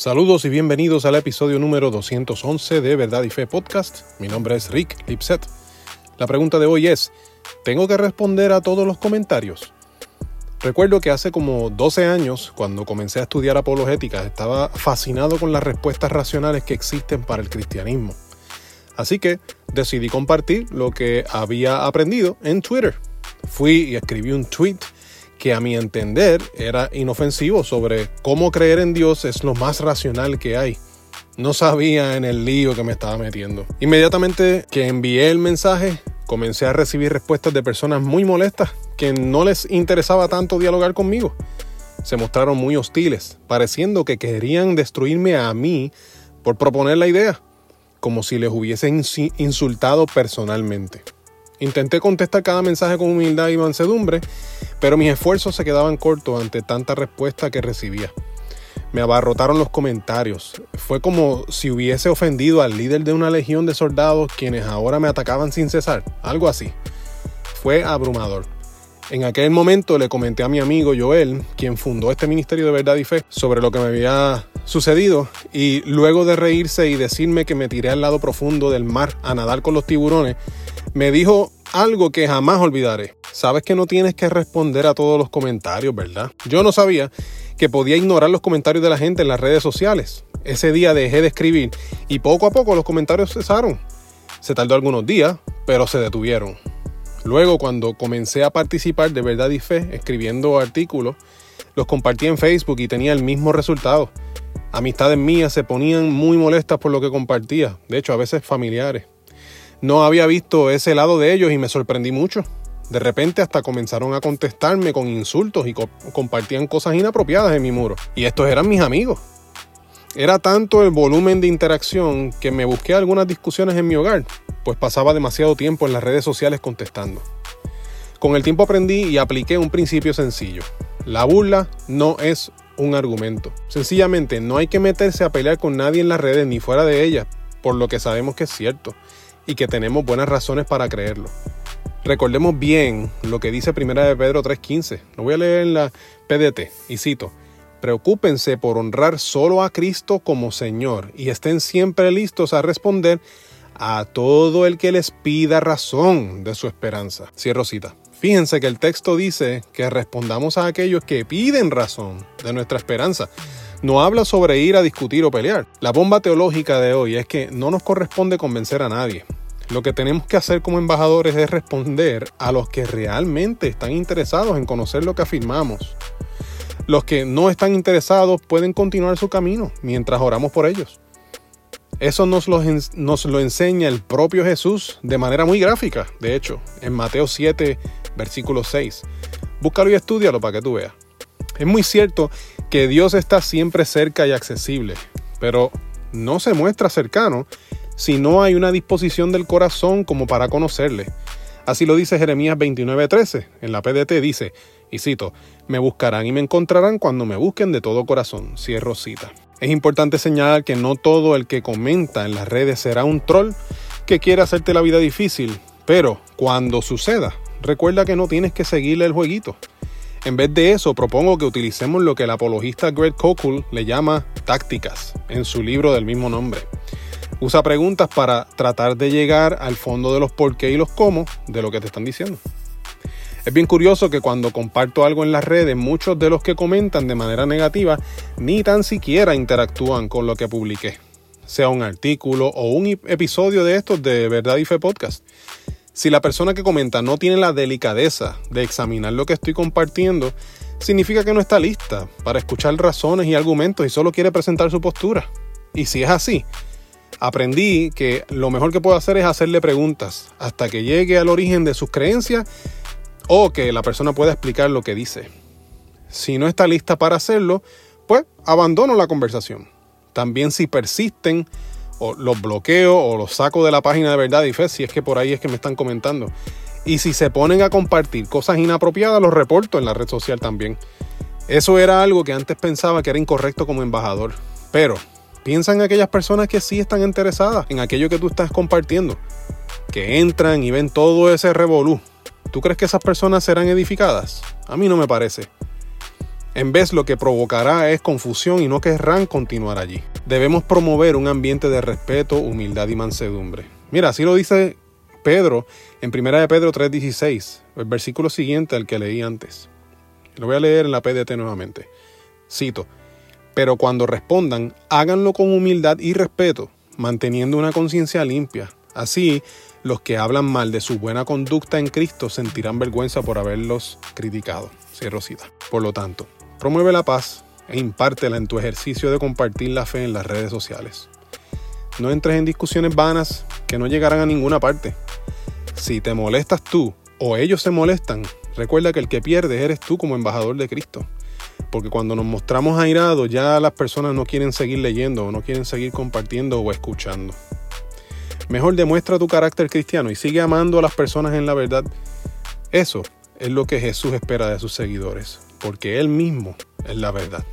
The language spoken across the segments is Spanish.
Saludos y bienvenidos al episodio número 211 de Verdad y Fe Podcast. Mi nombre es Rick Lipset. La pregunta de hoy es, ¿tengo que responder a todos los comentarios? Recuerdo que hace como 12 años, cuando comencé a estudiar apologética, estaba fascinado con las respuestas racionales que existen para el cristianismo. Así que decidí compartir lo que había aprendido en Twitter. Fui y escribí un tweet que a mi entender era inofensivo sobre cómo creer en Dios es lo más racional que hay. No sabía en el lío que me estaba metiendo. Inmediatamente que envié el mensaje, comencé a recibir respuestas de personas muy molestas que no les interesaba tanto dialogar conmigo. Se mostraron muy hostiles, pareciendo que querían destruirme a mí por proponer la idea, como si les hubiesen insultado personalmente. Intenté contestar cada mensaje con humildad y mansedumbre, pero mis esfuerzos se quedaban cortos ante tanta respuesta que recibía. Me abarrotaron los comentarios. Fue como si hubiese ofendido al líder de una legión de soldados quienes ahora me atacaban sin cesar. Algo así. Fue abrumador. En aquel momento le comenté a mi amigo Joel, quien fundó este Ministerio de Verdad y Fe, sobre lo que me había sucedido y luego de reírse y decirme que me tiré al lado profundo del mar a nadar con los tiburones, me dijo algo que jamás olvidaré. Sabes que no tienes que responder a todos los comentarios, ¿verdad? Yo no sabía que podía ignorar los comentarios de la gente en las redes sociales. Ese día dejé de escribir y poco a poco los comentarios cesaron. Se tardó algunos días, pero se detuvieron. Luego, cuando comencé a participar de verdad y fe, escribiendo artículos, los compartí en Facebook y tenía el mismo resultado. Amistades mías se ponían muy molestas por lo que compartía, de hecho a veces familiares. No había visto ese lado de ellos y me sorprendí mucho. De repente hasta comenzaron a contestarme con insultos y compartían cosas inapropiadas en mi muro. Y estos eran mis amigos. Era tanto el volumen de interacción que me busqué algunas discusiones en mi hogar, pues pasaba demasiado tiempo en las redes sociales contestando. Con el tiempo aprendí y apliqué un principio sencillo. La burla no es un argumento. Sencillamente no hay que meterse a pelear con nadie en las redes ni fuera de ellas, por lo que sabemos que es cierto y que tenemos buenas razones para creerlo. Recordemos bien lo que dice 1 de Pedro 3:15. Lo voy a leer en la PDT y cito. Preocúpense por honrar solo a Cristo como Señor y estén siempre listos a responder a todo el que les pida razón de su esperanza. Cierro cita. Fíjense que el texto dice que respondamos a aquellos que piden razón de nuestra esperanza no habla sobre ir a discutir o pelear. La bomba teológica de hoy es que no nos corresponde convencer a nadie. Lo que tenemos que hacer como embajadores es responder a los que realmente están interesados en conocer lo que afirmamos. Los que no están interesados pueden continuar su camino mientras oramos por ellos. Eso nos lo, enseña el propio Jesús de manera muy gráfica, de hecho, en Mateo 7, versículo 6. Búscalo y estudialo para que tú veas. Es muy cierto que Dios está siempre cerca y accesible, pero no se muestra cercano si no hay una disposición del corazón como para conocerle. Así lo dice Jeremías 29:13. En la PDT dice, y cito, me buscarán y me encontrarán cuando me busquen de todo corazón. Cierro cita. Es importante señalar que no todo el que comenta en las redes será un troll que quiere hacerte la vida difícil, pero cuando suceda, recuerda que no tienes que seguirle el jueguito. En vez de eso, propongo que utilicemos lo que el apologista Greg Koukl le llama tácticas en su libro del mismo nombre. Usa preguntas para tratar de llegar al fondo de los por qué y los cómo de lo que te están diciendo. Es bien curioso que cuando comparto algo en las redes, muchos de los que comentan de manera negativa ni tan siquiera interactúan con lo que publiqué, sea un artículo o un episodio de estos de Verdad y Fe Podcast. Si la persona que comenta no tiene la delicadeza de examinar lo que estoy compartiendo, significa que no está lista para escuchar razones y argumentos y solo quiere presentar su postura. Y si es así, aprendí que lo mejor que puedo hacer es hacerle preguntas hasta que llegue al origen de sus creencias o que la persona pueda explicar lo que dice. Si no está lista para hacerlo, pues abandono la conversación. También si persisten o los bloqueo o los saco de la página de verdad y fe si es que por ahí es que me están comentando. Y si se ponen a compartir cosas inapropiadas, los reporto en la red social también. Eso era algo que antes pensaba que era incorrecto como embajador. Pero piensa en aquellas personas que sí están interesadas en aquello que tú estás compartiendo. Que entran y ven todo ese revolú. ¿Tú crees que esas personas serán edificadas? A mí no me parece. En vez lo que provocará es confusión y no querrán continuar allí. Debemos promover un ambiente de respeto, humildad y mansedumbre. Mira, así lo dice Pedro en 1 de Pedro 3:16, el versículo siguiente al que leí antes. Lo voy a leer en la PDT nuevamente. Cito, pero cuando respondan, háganlo con humildad y respeto, manteniendo una conciencia limpia. Así, los que hablan mal de su buena conducta en Cristo sentirán vergüenza por haberlos criticado. Cierro cita. Por lo tanto, promueve la paz e impártela en tu ejercicio de compartir la fe en las redes sociales. No entres en discusiones vanas que no llegarán a ninguna parte. Si te molestas tú o ellos se molestan, recuerda que el que pierde eres tú como embajador de Cristo. Porque cuando nos mostramos airados ya las personas no quieren seguir leyendo o no quieren seguir compartiendo o escuchando. Mejor demuestra tu carácter cristiano y sigue amando a las personas en la verdad. Eso es lo que Jesús espera de sus seguidores, porque Él mismo es la verdad.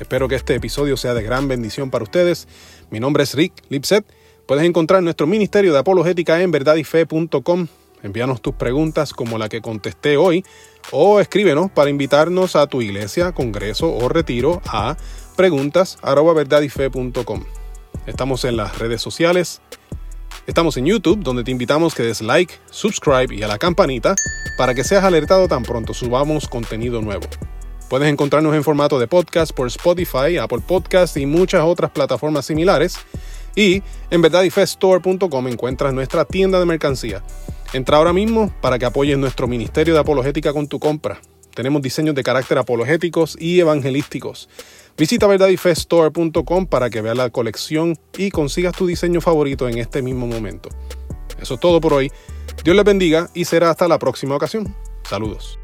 Espero que este episodio sea de gran bendición para ustedes. Mi nombre es Rick Lipset. Puedes encontrar nuestro ministerio de apologética en verdadyfe.com. Envíanos tus preguntas como la que contesté hoy o escríbenos para invitarnos a tu iglesia, congreso o retiro a preguntas@verdadyfe.com. Estamos en las redes sociales. Estamos en YouTube, donde te invitamos que des like, subscribe y a la campanita para que seas alertado tan pronto subamos contenido nuevo. Puedes encontrarnos en formato de podcast por Spotify, Apple Podcast y muchas otras plataformas similares. Y en verdadifestore.com encuentras nuestra tienda de mercancía. Entra ahora mismo para que apoyes nuestro ministerio de apologética con tu compra. Tenemos diseños de carácter apologéticos y evangelísticos. Visita verdadifestore.com para que veas la colección y consigas tu diseño favorito en este mismo momento. Eso es todo por hoy. Dios les bendiga y será hasta la próxima ocasión. Saludos.